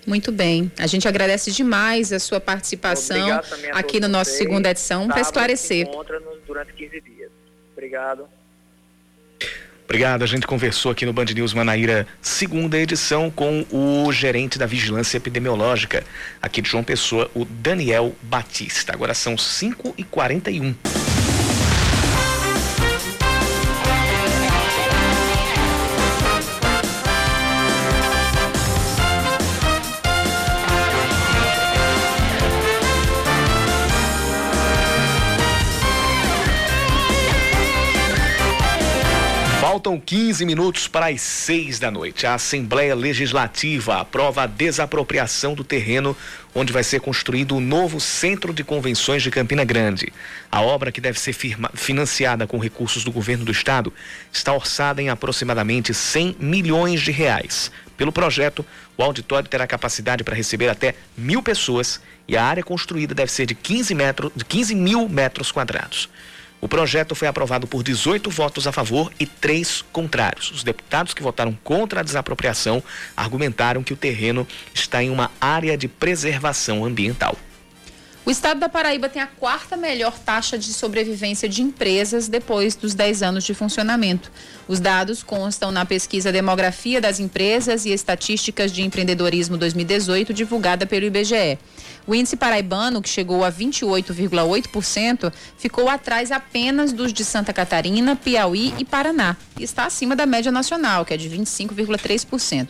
Muito bem. A gente agradece demais a sua participação aqui no nosso segunda edição para esclarecer. Encontra-nos durante 15 dias. Obrigado. Obrigado. A gente conversou aqui no Band News Manaíra, segunda edição, com o gerente da Vigilância Epidemiológica aqui de João Pessoa, o Daniel Batista. Agora são 5 Faltam 15 minutos para as 6 da noite. A Assembleia Legislativa aprova a desapropriação do terreno onde vai ser construído o novo Centro de Convenções de Campina Grande. A obra, que deve ser firma, financiada com recursos do governo do estado, está orçada em aproximadamente 100 milhões de reais. Pelo projeto, o auditório terá capacidade para receber até mil pessoas e a área construída deve ser de 15, metros, de 15 mil metros quadrados. O projeto foi aprovado por 18 votos a favor e três contrários. Os deputados que votaram contra a desapropriação argumentaram que o terreno está em uma área de preservação ambiental. O estado da Paraíba tem a quarta melhor taxa de sobrevivência de empresas depois dos 10 anos de funcionamento. Os dados constam na pesquisa Demografia das Empresas e Estatísticas de Empreendedorismo 2018, divulgada pelo IBGE. O índice paraibano, que chegou a 28,8%, ficou atrás apenas dos de Santa Catarina, Piauí e Paraná, e está acima da média nacional, que é de 25,3%.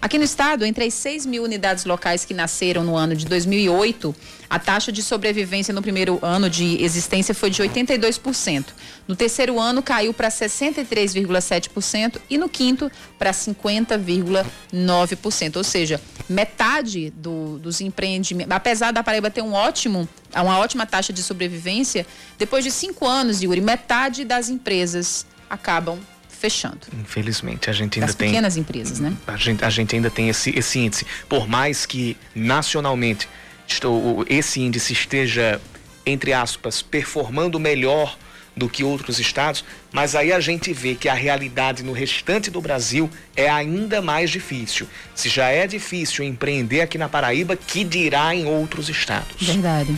Aqui no estado, entre as 6 mil unidades locais que nasceram no ano de 2008, a taxa de sobrevivência no primeiro ano de existência foi de 82%. No terceiro ano, caiu para 63,7% e no quinto, para 50,9%. Ou seja, metade do, dos empreendimentos, apesar da Paraíba ter um ótimo, uma ótima taxa de sobrevivência, depois de cinco anos, Yuri, metade das empresas acabam fechando. Infelizmente, a gente ainda das tem. pequenas empresas, né? A gente, a gente ainda tem esse, esse índice. Por mais que nacionalmente esse índice esteja, entre aspas, performando melhor do que outros estados, mas aí a gente vê que a realidade no restante do Brasil é ainda mais difícil. Se já é difícil empreender aqui na Paraíba, que dirá em outros estados? Verdade.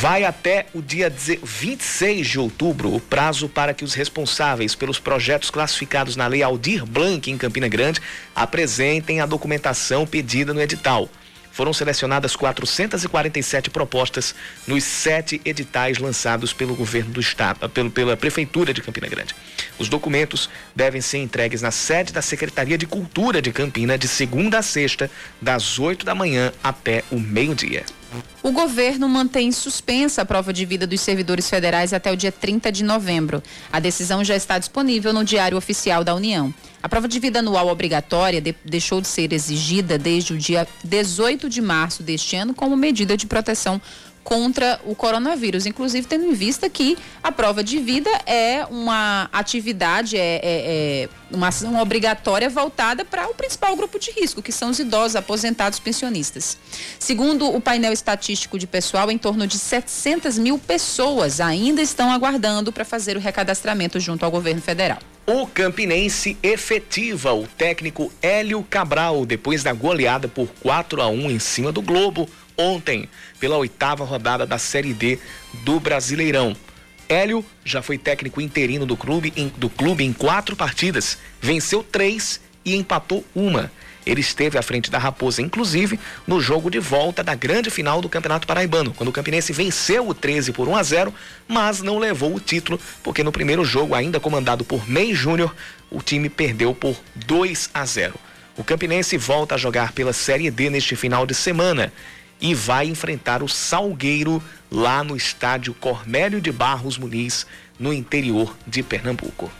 Vai até o dia 26 de outubro o prazo para que os responsáveis pelos projetos classificados na Lei Aldir Blanc em Campina Grande apresentem a documentação pedida no edital. Foram selecionadas 447 propostas nos sete editais lançados pelo governo do estado, pelo, pela prefeitura de Campina Grande. Os documentos devem ser entregues na sede da Secretaria de Cultura de Campina de segunda a sexta, das 8 da manhã até o meio-dia. O governo mantém suspensa a prova de vida dos servidores federais até o dia 30 de novembro. A decisão já está disponível no Diário Oficial da União. A prova de vida anual obrigatória de, deixou de ser exigida desde o dia 18 de março deste ano como medida de proteção contra o coronavírus, inclusive tendo em vista que a prova de vida é uma atividade, é, é, é uma ação obrigatória voltada para o principal grupo de risco, que são os idosos, aposentados, pensionistas. Segundo o painel estatístico de pessoal, em torno de 700 mil pessoas ainda estão aguardando para fazer o recadastramento junto ao governo federal. O Campinense efetiva o técnico Hélio Cabral depois da goleada por 4 a 1 em cima do Globo ontem, pela oitava rodada da Série D do Brasileirão. Hélio já foi técnico interino do clube, em, do clube em quatro partidas, venceu três e empatou uma. Ele esteve à frente da Raposa, inclusive, no jogo de volta da grande final do Campeonato Paraibano, quando o Campinense venceu o 13 por 1 a 0, mas não levou o título, porque no primeiro jogo, ainda comandado por Ney Júnior, o time perdeu por 2 a 0. O Campinense volta a jogar pela Série D neste final de semana e vai enfrentar o Salgueiro lá no estádio Cornélio de Barros Muniz, no interior de Pernambuco.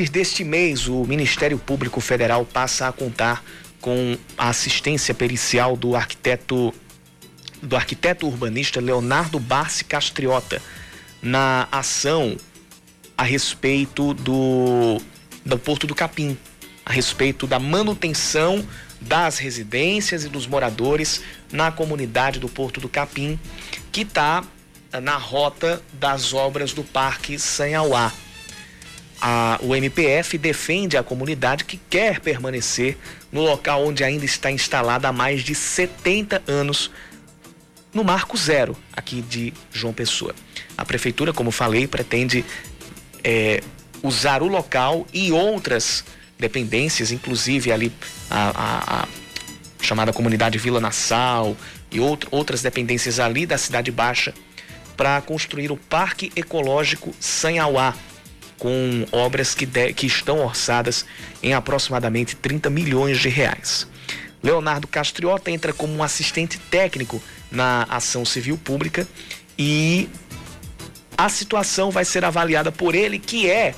Partir deste mês, o Ministério Público Federal passa a contar com a assistência pericial do arquiteto do arquiteto urbanista Leonardo Barsi Castriota na ação a respeito do do Porto do Capim, a respeito da manutenção das residências e dos moradores na comunidade do Porto do Capim, que está na rota das obras do Parque Sanhauá a, o MPF defende a comunidade que quer permanecer no local onde ainda está instalada há mais de 70 anos, no Marco Zero, aqui de João Pessoa. A prefeitura, como falei, pretende é, usar o local e outras dependências, inclusive ali a, a, a chamada comunidade Vila Nassau e outro, outras dependências ali da Cidade Baixa, para construir o Parque Ecológico Sanhauá com obras que, de, que estão orçadas em aproximadamente 30 milhões de reais. Leonardo Castriota entra como um assistente técnico na ação civil pública e a situação vai ser avaliada por ele, que é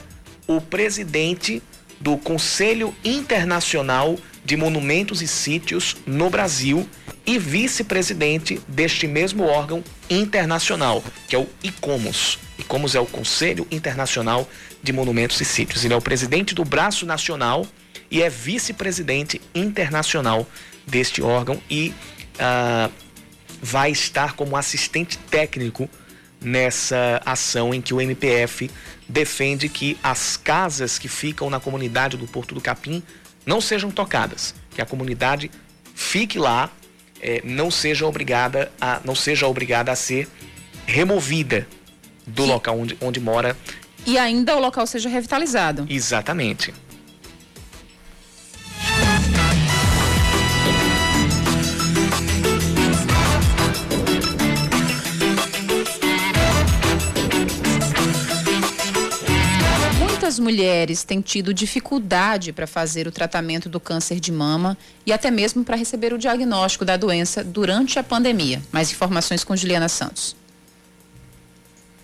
o presidente do Conselho Internacional de Monumentos e Sítios no Brasil e vice-presidente deste mesmo órgão internacional, que é o ICOMOS. ICOMOS é o Conselho Internacional de Monumentos e Sítios. Ele é o presidente do braço nacional e é vice-presidente internacional deste órgão e uh, vai estar como assistente técnico nessa ação em que o MPF defende que as casas que ficam na comunidade do Porto do Capim não sejam tocadas, que a comunidade fique lá, eh, não seja obrigada a não seja obrigada a ser removida do local onde, onde mora e ainda o local seja revitalizado. Exatamente. Muitas mulheres têm tido dificuldade para fazer o tratamento do câncer de mama e até mesmo para receber o diagnóstico da doença durante a pandemia. Mais informações com Juliana Santos.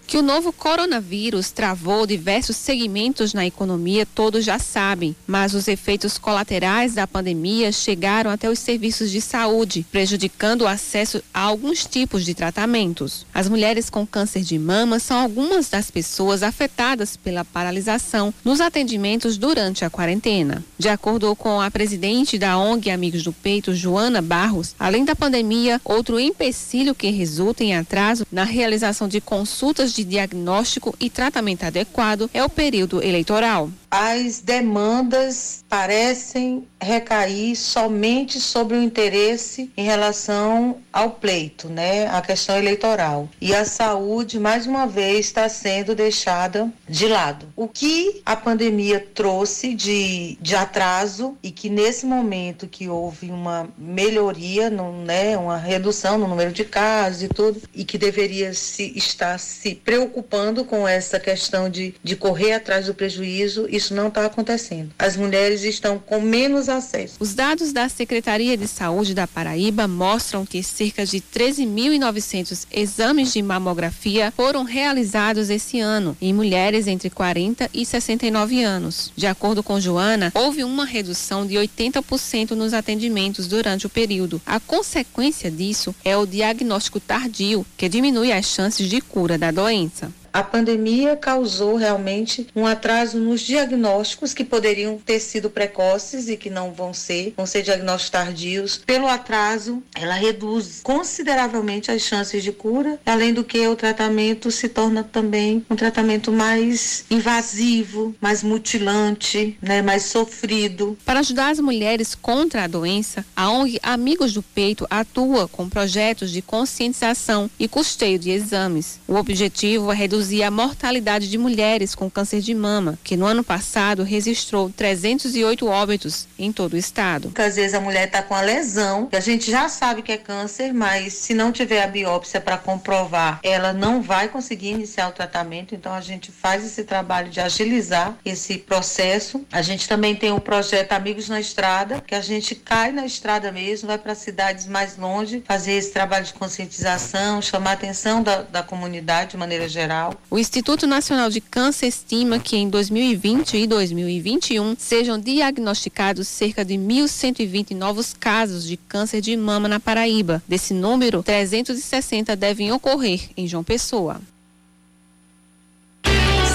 Que o novo coronavírus travou diversos segmentos na economia, todos já sabem, mas os efeitos colaterais da pandemia chegaram até os serviços de saúde, prejudicando o acesso a alguns tipos de tratamentos. As mulheres com câncer de mama são algumas das pessoas afetadas pela paralisação nos atendimentos durante a quarentena. De acordo com a presidente da ONG Amigos do Peito, Joana Barros, além da pandemia, outro empecilho que resulta em atraso na realização de consultas de diagnóstico e tratamento adequado é o período eleitoral. As demandas parecem recair somente sobre o interesse em relação ao pleito, né, a questão eleitoral. E a saúde, mais uma vez, está sendo deixada de lado. O que a pandemia trouxe de, de atraso e que nesse momento que houve uma melhoria, no, né, uma redução no número de casos e tudo, e que deveria se estar se preocupando com essa questão de, de correr atrás do prejuízo, isso não está acontecendo. As mulheres estão com menos acesso. Os dados da Secretaria de Saúde da Paraíba mostram que cerca de 13.900 exames de mamografia foram realizados esse ano em mulheres entre 40 e 69 anos. De acordo com Joana, houve uma redução de 80% nos atendimentos durante o período. A consequência disso é o diagnóstico tardio, que diminui as chances de cura da doença. A pandemia causou realmente um atraso nos diagnósticos que poderiam ter sido precoces e que não vão ser, vão ser diagnósticos tardios. Pelo atraso, ela reduz consideravelmente as chances de cura, além do que o tratamento se torna também um tratamento mais invasivo, mais mutilante, né, mais sofrido. Para ajudar as mulheres contra a doença, a ONG Amigos do Peito atua com projetos de conscientização e custeio de exames. O objetivo é reduzir reduzir a mortalidade de mulheres com câncer de mama, que no ano passado registrou 308 óbitos em todo o estado. Às vezes a mulher está com a lesão, a gente já sabe que é câncer, mas se não tiver a biópsia para comprovar, ela não vai conseguir iniciar o tratamento. Então a gente faz esse trabalho de agilizar esse processo. A gente também tem o projeto Amigos na Estrada, que a gente cai na estrada mesmo, vai para cidades mais longe, fazer esse trabalho de conscientização, chamar a atenção da, da comunidade de maneira geral o Instituto Nacional de Câncer estima que em 2020 e 2021 sejam diagnosticados cerca de 1.120 novos casos de câncer de mama na Paraíba. Desse número, 360 devem ocorrer em João Pessoa.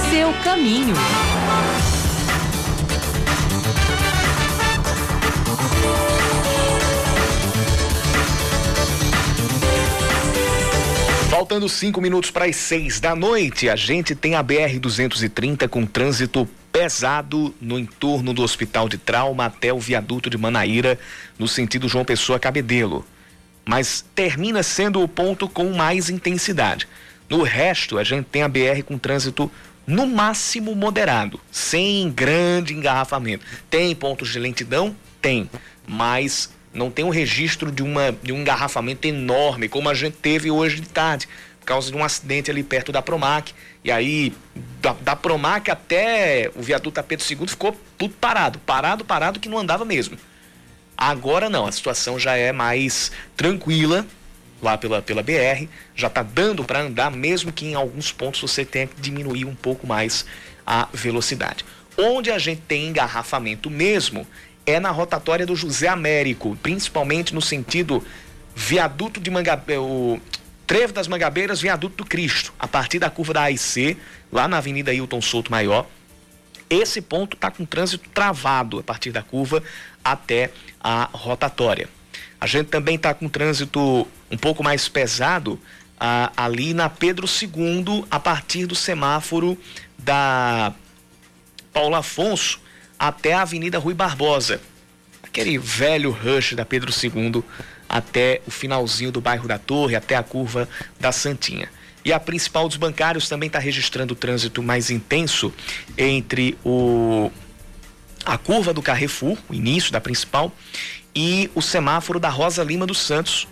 Seu caminho. Faltando cinco minutos para as seis da noite, a gente tem a BR-230 com trânsito pesado no entorno do Hospital de Trauma até o viaduto de Manaíra, no sentido João Pessoa Cabedelo. Mas termina sendo o ponto com mais intensidade. No resto, a gente tem a BR com trânsito no máximo moderado, sem grande engarrafamento. Tem pontos de lentidão? Tem, mas não tem um registro de, uma, de um engarrafamento enorme, como a gente teve hoje de tarde, por causa de um acidente ali perto da Promac. E aí, da, da Promac até o viaduto Pedro II ficou tudo parado, parado, parado, que não andava mesmo. Agora não, a situação já é mais tranquila lá pela, pela BR, já está dando para andar, mesmo que em alguns pontos você tenha que diminuir um pouco mais a velocidade. Onde a gente tem engarrafamento mesmo é na rotatória do José Américo, principalmente no sentido viaduto de Mangabe, o Trevo das Mangabeiras, viaduto do Cristo, a partir da curva da AIC, lá na Avenida Hilton Souto Maior. Esse ponto está com trânsito travado a partir da curva até a rotatória. A gente também está com trânsito um pouco mais pesado ah, ali na Pedro II, a partir do semáforo da Paulo Afonso, até a Avenida Rui Barbosa. Aquele velho rush da Pedro II até o finalzinho do bairro da Torre, até a curva da Santinha. E a principal dos bancários também está registrando o trânsito mais intenso entre o a curva do Carrefour, o início da principal, e o semáforo da Rosa Lima dos Santos,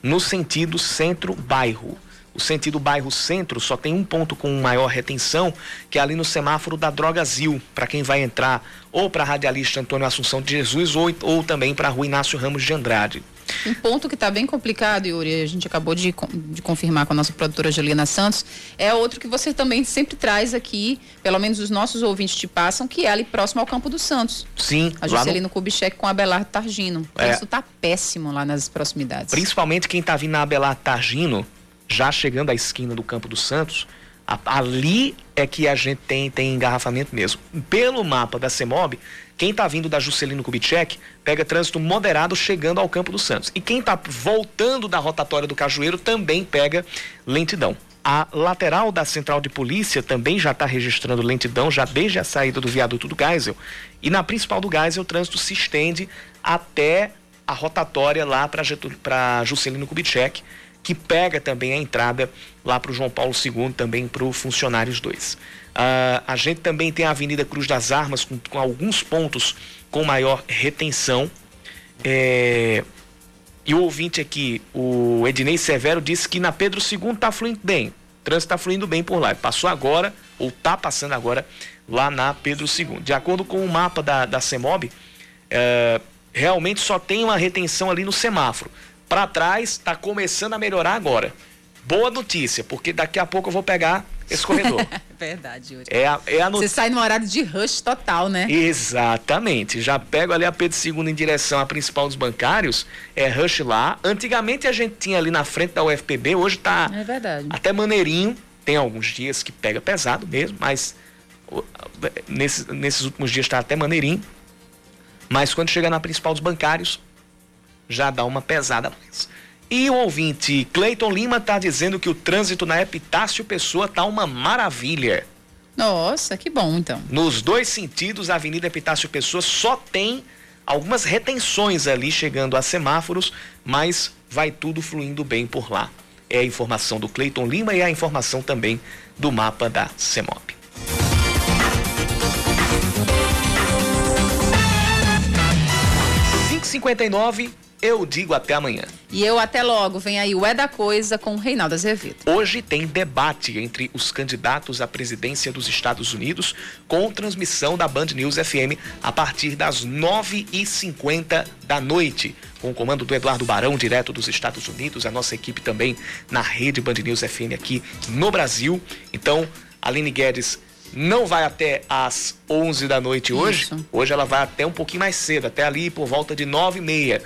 no sentido centro-bairro. O sentido bairro centro só tem um ponto com maior retenção, que é ali no semáforo da Drogazil, para quem vai entrar ou para a radialista Antônio Assunção de Jesus ou, ou também para a rua Inácio Ramos de Andrade. Um ponto que está bem complicado, Yuri, a gente acabou de, de confirmar com a nossa produtora Juliana Santos, é outro que você também sempre traz aqui, pelo menos os nossos ouvintes te passam, que é ali próximo ao Campo dos Santos. Sim. A Juscelino no... Kubitschek com a Abelardo Targino. É. Isso está péssimo lá nas proximidades. Principalmente quem está vindo na Abelardo Targino, já chegando à esquina do Campo dos Santos, ali é que a gente tem, tem engarrafamento mesmo. Pelo mapa da CEMOB, quem está vindo da Juscelino Kubitschek pega trânsito moderado chegando ao Campo dos Santos. E quem está voltando da rotatória do Cajueiro também pega lentidão. A lateral da central de polícia também já está registrando lentidão, já desde a saída do viaduto do Geisel. E na principal do Geisel, o trânsito se estende até a rotatória lá para Juscelino Kubitschek que pega também a entrada lá para o João Paulo II, também para o Funcionários 2. Uh, ah, a gente também tem a Avenida Cruz das Armas, com, com alguns pontos com maior retenção. É... E o ouvinte aqui, o Ednei Severo, disse que na Pedro II está fluindo bem. O trânsito está fluindo bem por lá. Passou agora, ou está passando agora, lá na Pedro II. De acordo com o mapa da, da CEMOB, é, realmente só tem uma retenção ali no semáforo para trás, está começando a melhorar agora. Boa notícia, porque daqui a pouco eu vou pegar esse corredor. [laughs] Verdade, Yuri. É a, é a Você sai no horário de rush total, né? Exatamente. Já pego ali a Pedro II em direção à principal dos bancários, é rush lá. Antigamente a gente tinha ali na frente da UFPB, hoje tá é verdade. até maneirinho. Tem alguns dias que pega pesado mesmo, mas nesses, nesses últimos dias está até maneirinho. Mas quando chega na principal dos bancários, já dá uma pesada mais. E o ouvinte Cleiton Lima está dizendo que o trânsito na Epitácio Pessoa tá uma maravilha. Nossa, que bom então. Nos dois sentidos, a Avenida Epitácio Pessoa só tem algumas retenções ali chegando a semáforos, mas vai tudo fluindo bem por lá. É a informação do Cleiton Lima e a informação também do mapa da CEMOP. 559 eu digo até amanhã. E eu até logo. Vem aí o É da Coisa com o Reinaldo Azevedo. Hoje tem debate entre os candidatos à presidência dos Estados Unidos com transmissão da Band News FM a partir das 9h50 da noite. Com o comando do Eduardo Barão, direto dos Estados Unidos, a nossa equipe também na rede Band News FM aqui no Brasil. Então, Aline Guedes não vai até às 11 da noite hoje. Isso. Hoje ela vai até um pouquinho mais cedo, até ali por volta de 9 e meia.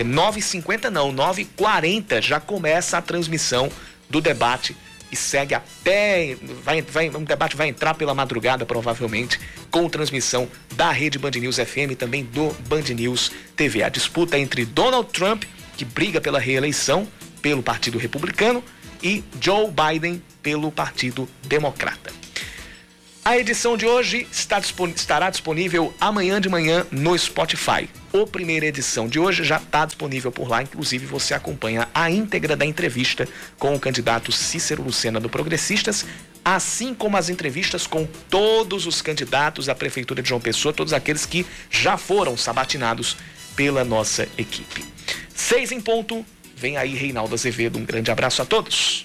Porque 9h50 não, 9h40 já começa a transmissão do debate e segue até. Vai, vai, um debate vai entrar pela madrugada, provavelmente, com transmissão da rede Band News FM e também do Band News TV. A disputa entre Donald Trump, que briga pela reeleição pelo Partido Republicano, e Joe Biden pelo Partido Democrata. A edição de hoje estará disponível amanhã de manhã no Spotify. A primeira edição de hoje já está disponível por lá, inclusive você acompanha a íntegra da entrevista com o candidato Cícero Lucena do Progressistas, assim como as entrevistas com todos os candidatos à Prefeitura de João Pessoa, todos aqueles que já foram sabatinados pela nossa equipe. Seis em ponto, vem aí Reinaldo Azevedo, um grande abraço a todos.